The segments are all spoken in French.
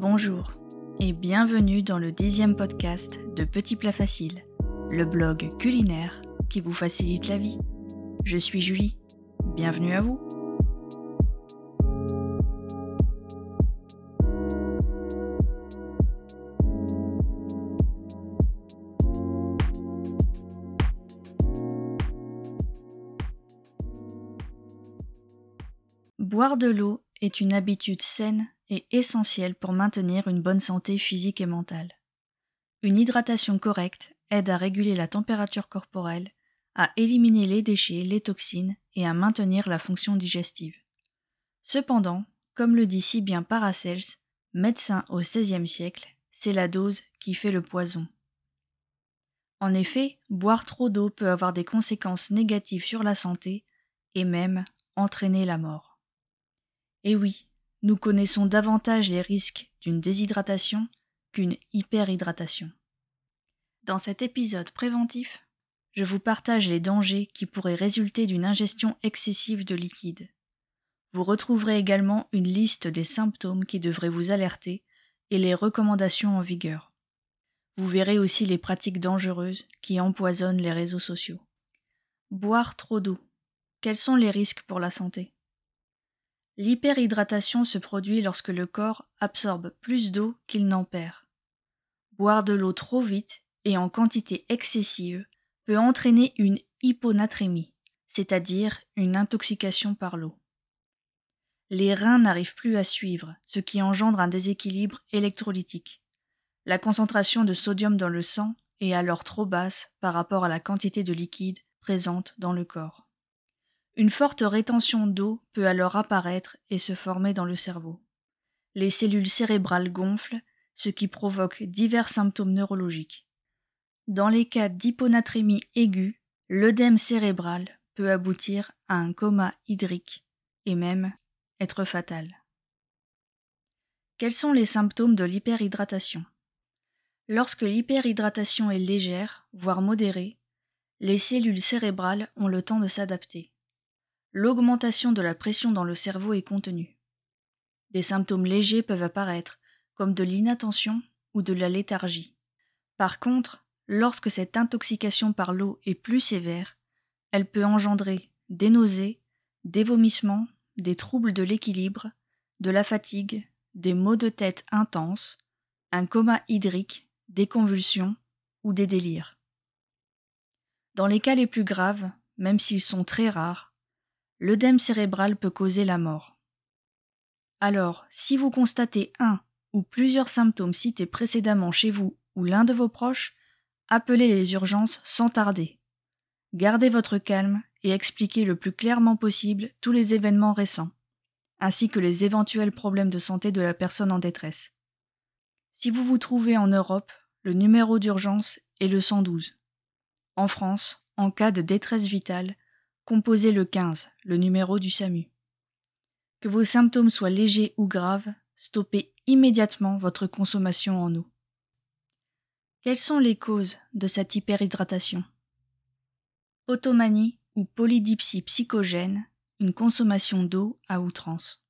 Bonjour et bienvenue dans le dixième podcast de Petit Plat Facile, le blog culinaire qui vous facilite la vie. Je suis Julie, bienvenue à vous. Boire de l'eau est une habitude saine et essentielle pour maintenir une bonne santé physique et mentale. Une hydratation correcte aide à réguler la température corporelle, à éliminer les déchets, les toxines et à maintenir la fonction digestive. Cependant, comme le dit si bien Paracels, médecin au XVIe siècle, c'est la dose qui fait le poison. En effet, boire trop d'eau peut avoir des conséquences négatives sur la santé et même entraîner la mort. Et oui, nous connaissons davantage les risques d'une déshydratation qu'une hyperhydratation. Dans cet épisode préventif, je vous partage les dangers qui pourraient résulter d'une ingestion excessive de liquide. Vous retrouverez également une liste des symptômes qui devraient vous alerter et les recommandations en vigueur. Vous verrez aussi les pratiques dangereuses qui empoisonnent les réseaux sociaux. Boire trop d'eau. Quels sont les risques pour la santé? L'hyperhydratation se produit lorsque le corps absorbe plus d'eau qu'il n'en perd. Boire de l'eau trop vite et en quantité excessive peut entraîner une hyponatrémie, c'est-à-dire une intoxication par l'eau. Les reins n'arrivent plus à suivre, ce qui engendre un déséquilibre électrolytique. La concentration de sodium dans le sang est alors trop basse par rapport à la quantité de liquide présente dans le corps. Une forte rétention d'eau peut alors apparaître et se former dans le cerveau. Les cellules cérébrales gonflent, ce qui provoque divers symptômes neurologiques. Dans les cas d'hyponatrémie aiguë, l'œdème cérébral peut aboutir à un coma hydrique et même être fatal. Quels sont les symptômes de l'hyperhydratation? Lorsque l'hyperhydratation est légère, voire modérée, les cellules cérébrales ont le temps de s'adapter l'augmentation de la pression dans le cerveau est contenue. Des symptômes légers peuvent apparaître, comme de l'inattention ou de la léthargie. Par contre, lorsque cette intoxication par l'eau est plus sévère, elle peut engendrer des nausées, des vomissements, des troubles de l'équilibre, de la fatigue, des maux de tête intenses, un coma hydrique, des convulsions ou des délires. Dans les cas les plus graves, même s'ils sont très rares, l'œdème cérébral peut causer la mort. Alors, si vous constatez un ou plusieurs symptômes cités précédemment chez vous ou l'un de vos proches, appelez les urgences sans tarder. Gardez votre calme et expliquez le plus clairement possible tous les événements récents, ainsi que les éventuels problèmes de santé de la personne en détresse. Si vous vous trouvez en Europe, le numéro d'urgence est le 112. En France, en cas de détresse vitale, composez le 15, le numéro du SAMU. Que vos symptômes soient légers ou graves, stoppez immédiatement votre consommation en eau. Quelles sont les causes de cette hyperhydratation? Potomanie ou polydipsie psychogène, une consommation d'eau à outrance.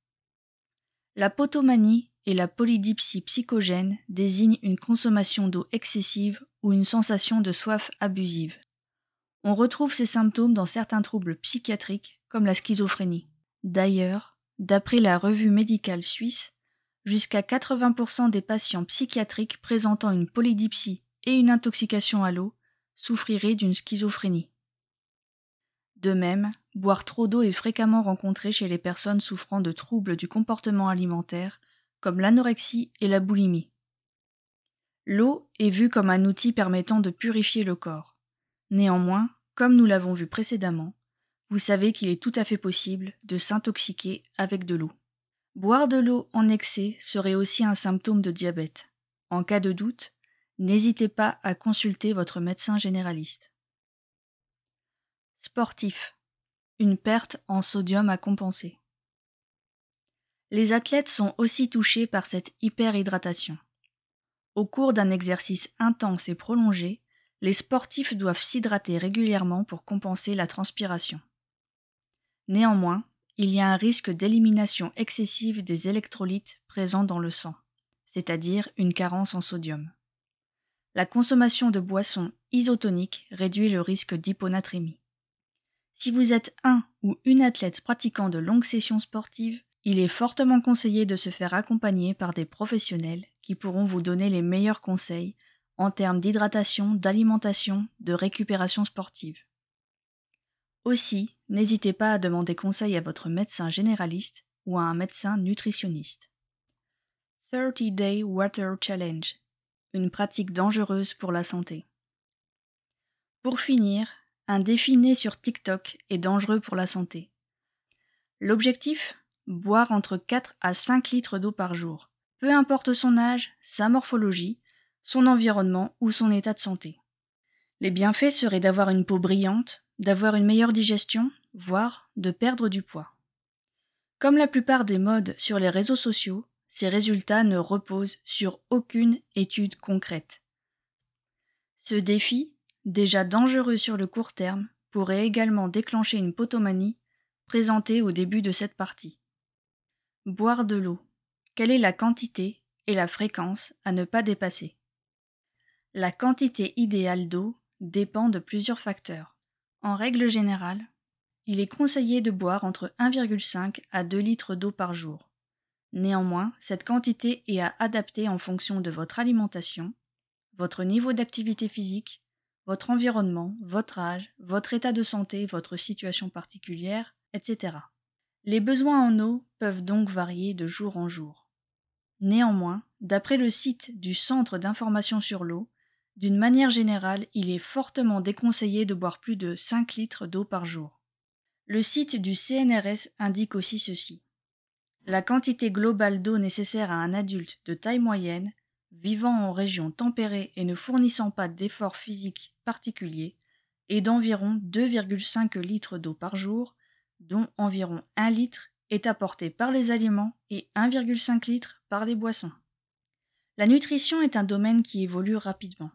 La potomanie et la polydipsie psychogène désignent une consommation d'eau excessive ou une sensation de soif abusive. On retrouve ces symptômes dans certains troubles psychiatriques comme la schizophrénie. D'ailleurs, d'après la revue médicale suisse, jusqu'à 80% des patients psychiatriques présentant une polydipsie et une intoxication à l'eau souffriraient d'une schizophrénie. De même, boire trop d'eau est fréquemment rencontré chez les personnes souffrant de troubles du comportement alimentaire, comme l'anorexie et la boulimie. L'eau est vue comme un outil permettant de purifier le corps. Néanmoins, comme nous l'avons vu précédemment, vous savez qu'il est tout à fait possible de s'intoxiquer avec de l'eau. Boire de l'eau en excès serait aussi un symptôme de diabète. En cas de doute, n'hésitez pas à consulter votre médecin généraliste. Sportif. Une perte en sodium à compenser. Les athlètes sont aussi touchés par cette hyperhydratation. Au cours d'un exercice intense et prolongé, les sportifs doivent s'hydrater régulièrement pour compenser la transpiration. Néanmoins, il y a un risque d'élimination excessive des électrolytes présents dans le sang. c'est-à-dire une carence en sodium. La consommation de boissons isotoniques réduit le risque d'hyponatrémie. Si vous êtes un ou une athlète pratiquant de longues sessions sportives, il est fortement conseillé de se faire accompagner par des professionnels qui pourront vous donner les meilleurs conseils en termes d'hydratation, d'alimentation, de récupération sportive. Aussi, n'hésitez pas à demander conseil à votre médecin généraliste ou à un médecin nutritionniste. 30 Day Water Challenge, une pratique dangereuse pour la santé. Pour finir, un défi né sur TikTok est dangereux pour la santé. L'objectif? Boire entre 4 à 5 litres d'eau par jour, peu importe son âge, sa morphologie, son environnement ou son état de santé. Les bienfaits seraient d'avoir une peau brillante, d'avoir une meilleure digestion, voire de perdre du poids. Comme la plupart des modes sur les réseaux sociaux, ces résultats ne reposent sur aucune étude concrète. Ce défi, déjà dangereux sur le court terme, pourrait également déclencher une potomanie présentée au début de cette partie. Boire de l'eau. Quelle est la quantité et la fréquence à ne pas dépasser? La quantité idéale d'eau dépend de plusieurs facteurs. En règle générale, il est conseillé de boire entre 1,5 à 2 litres d'eau par jour. Néanmoins, cette quantité est à adapter en fonction de votre alimentation, votre niveau d'activité physique, votre environnement, votre âge, votre état de santé, votre situation particulière, etc. Les besoins en eau peuvent donc varier de jour en jour. Néanmoins, d'après le site du Centre d'information sur l'eau, d'une manière générale, il est fortement déconseillé de boire plus de 5 litres d'eau par jour. Le site du CNRS indique aussi ceci. La quantité globale d'eau nécessaire à un adulte de taille moyenne, vivant en région tempérée et ne fournissant pas d'efforts physiques particuliers, est d'environ 2,5 litres d'eau par jour dont environ 1 litre est apporté par les aliments et 1,5 litre par les boissons. La nutrition est un domaine qui évolue rapidement.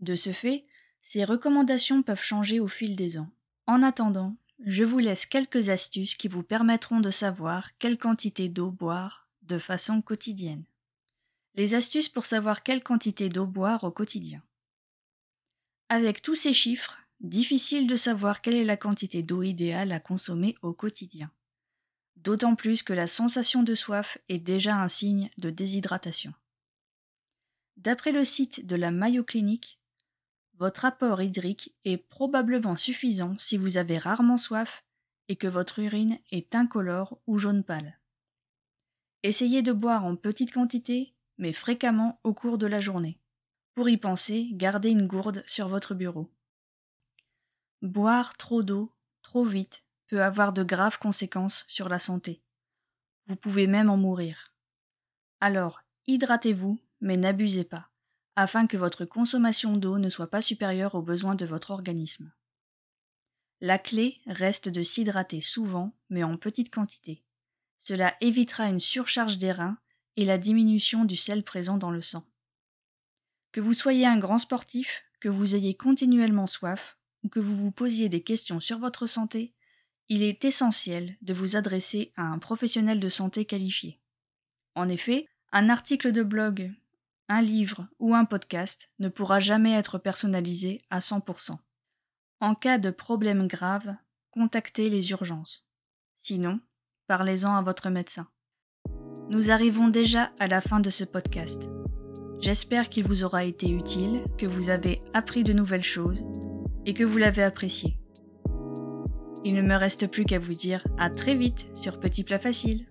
De ce fait, ces recommandations peuvent changer au fil des ans. En attendant, je vous laisse quelques astuces qui vous permettront de savoir quelle quantité d'eau boire de façon quotidienne. Les astuces pour savoir quelle quantité d'eau boire au quotidien. Avec tous ces chiffres, difficile de savoir quelle est la quantité d'eau idéale à consommer au quotidien. D'autant plus que la sensation de soif est déjà un signe de déshydratation. D'après le site de la Mayo Clinic, votre apport hydrique est probablement suffisant si vous avez rarement soif et que votre urine est incolore ou jaune pâle. Essayez de boire en petite quantité, mais fréquemment au cours de la journée. Pour y penser, gardez une gourde sur votre bureau. Boire trop d'eau, trop vite, peut avoir de graves conséquences sur la santé. Vous pouvez même en mourir. Alors, hydratez-vous, mais n'abusez pas, afin que votre consommation d'eau ne soit pas supérieure aux besoins de votre organisme. La clé reste de s'hydrater souvent, mais en petite quantité. Cela évitera une surcharge des reins et la diminution du sel présent dans le sang. Que vous soyez un grand sportif, que vous ayez continuellement soif, ou que vous vous posiez des questions sur votre santé, il est essentiel de vous adresser à un professionnel de santé qualifié. En effet, un article de blog, un livre ou un podcast ne pourra jamais être personnalisé à 100%. En cas de problème grave, contactez les urgences. Sinon, parlez-en à votre médecin. Nous arrivons déjà à la fin de ce podcast. J'espère qu'il vous aura été utile, que vous avez appris de nouvelles choses et que vous l'avez apprécié. Il ne me reste plus qu'à vous dire à très vite sur Petit Plat Facile.